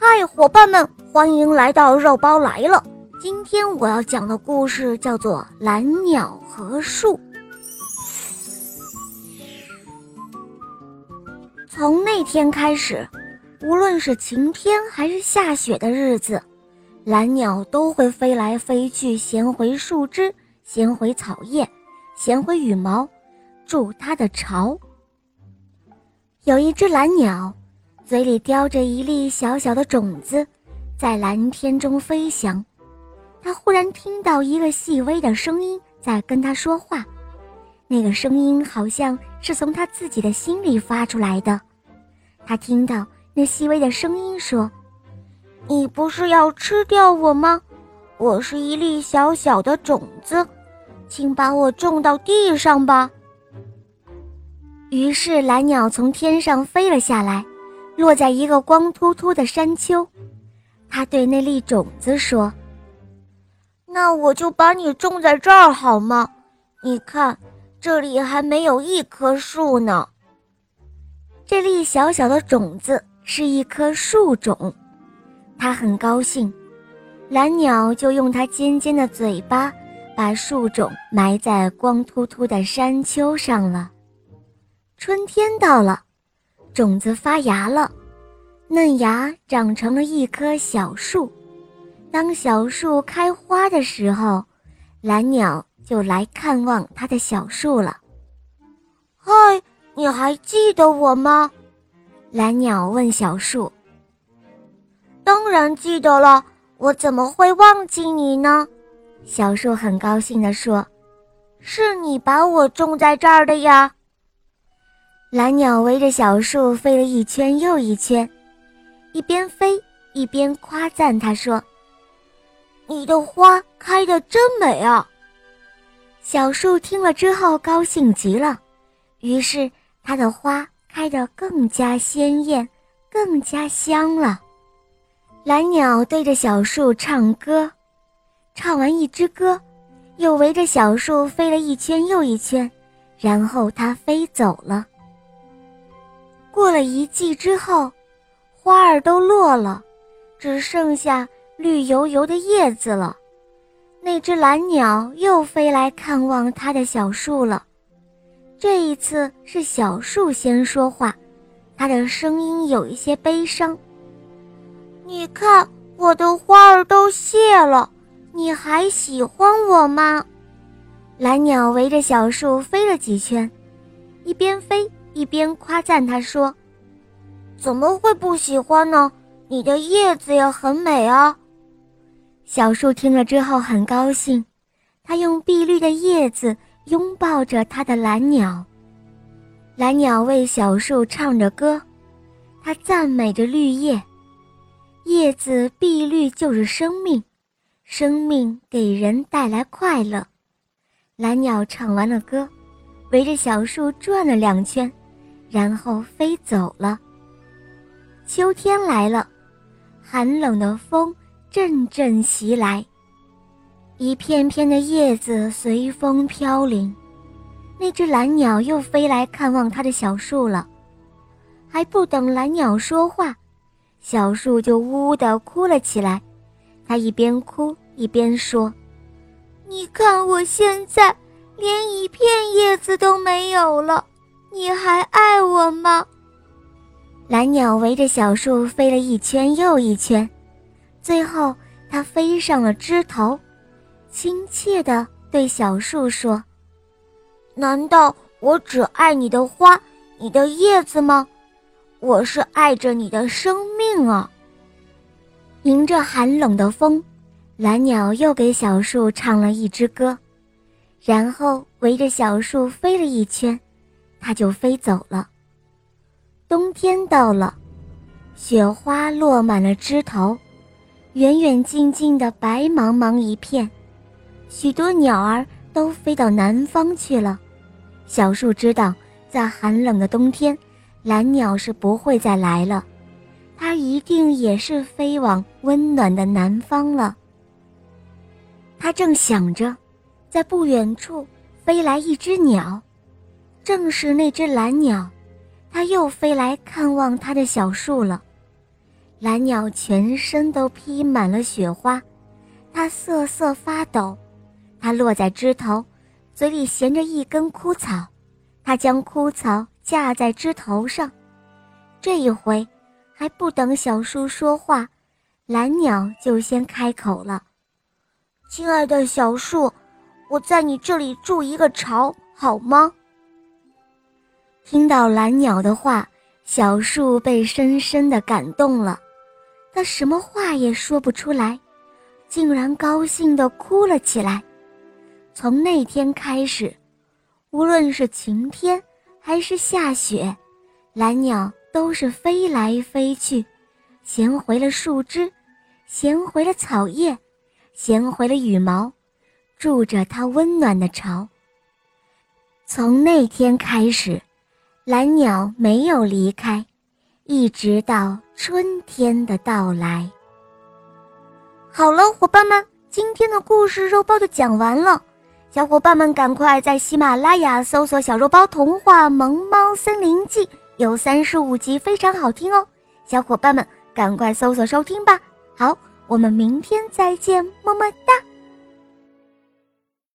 嗨，伙伴们，欢迎来到肉包来了。今天我要讲的故事叫做《蓝鸟和树》。从那天开始，无论是晴天还是下雪的日子，蓝鸟都会飞来飞去，衔回树枝，衔回草叶，衔回羽毛，筑它的巢。有一只蓝鸟。嘴里叼着一粒小小的种子，在蓝天中飞翔。他忽然听到一个细微的声音在跟他说话，那个声音好像是从他自己的心里发出来的。他听到那细微的声音说：“你不是要吃掉我吗？我是一粒小小的种子，请把我种到地上吧。”于是蓝鸟从天上飞了下来。落在一个光秃秃的山丘，他对那粒种子说：“那我就把你种在这儿好吗？你看，这里还没有一棵树呢。”这粒小小的种子是一棵树种，他很高兴。蓝鸟就用它尖尖的嘴巴，把树种埋在光秃秃的山丘上了。春天到了。种子发芽了，嫩芽长成了一棵小树。当小树开花的时候，蓝鸟就来看望它的小树了。嗨，你还记得我吗？蓝鸟问小树。当然记得了，我怎么会忘记你呢？小树很高兴地说：“是你把我种在这儿的呀。”蓝鸟围着小树飞了一圈又一圈，一边飞一边夸赞他说：“你的花开得真美啊！”小树听了之后高兴极了，于是它的花开得更加鲜艳，更加香了。蓝鸟对着小树唱歌，唱完一支歌，又围着小树飞了一圈又一圈，然后它飞走了。过了一季之后，花儿都落了，只剩下绿油油的叶子了。那只蓝鸟又飞来看望它的小树了。这一次是小树先说话，它的声音有一些悲伤。你看，我的花儿都谢了，你还喜欢我吗？蓝鸟围着小树飞了几圈，一边飞。一边夸赞他说：“怎么会不喜欢呢？你的叶子也很美啊。”小树听了之后很高兴，它用碧绿的叶子拥抱着它的蓝鸟。蓝鸟为小树唱着歌，它赞美着绿叶。叶子碧绿就是生命，生命给人带来快乐。蓝鸟唱完了歌，围着小树转了两圈。然后飞走了。秋天来了，寒冷的风阵阵袭来，一片片的叶子随风飘零。那只蓝鸟又飞来看望它的小树了，还不等蓝鸟说话，小树就呜呜地哭了起来。它一边哭一边说：“你看，我现在连一片叶子都没有了。”你还爱我吗？蓝鸟围着小树飞了一圈又一圈，最后它飞上了枝头，亲切地对小树说：“难道我只爱你的花、你的叶子吗？我是爱着你的生命啊！”迎着寒冷的风，蓝鸟又给小树唱了一支歌，然后围着小树飞了一圈。它就飞走了。冬天到了，雪花落满了枝头，远远近近的白茫茫一片，许多鸟儿都飞到南方去了。小树知道，在寒冷的冬天，蓝鸟是不会再来了，它一定也是飞往温暖的南方了。它正想着，在不远处飞来一只鸟。正是那只蓝鸟，它又飞来看望它的小树了。蓝鸟全身都披满了雪花，它瑟瑟发抖。它落在枝头，嘴里衔着一根枯草。它将枯草架在枝头上。这一回，还不等小树说话，蓝鸟就先开口了：“亲爱的小树，我在你这里筑一个巢，好吗？”听到蓝鸟的话，小树被深深的感动了。他什么话也说不出来，竟然高兴地哭了起来。从那天开始，无论是晴天还是下雪，蓝鸟都是飞来飞去，衔回了树枝，衔回了草叶，衔回了羽毛，住着它温暖的巢。从那天开始，蓝鸟没有离开。一直到春天的到来。好了，伙伴们，今天的故事肉包就讲完了。小伙伴们，赶快在喜马拉雅搜索“小肉包童话《萌猫森林记》”，有三十五集，非常好听哦。小伙伴们，赶快搜索收听吧。好，我们明天再见，么么哒。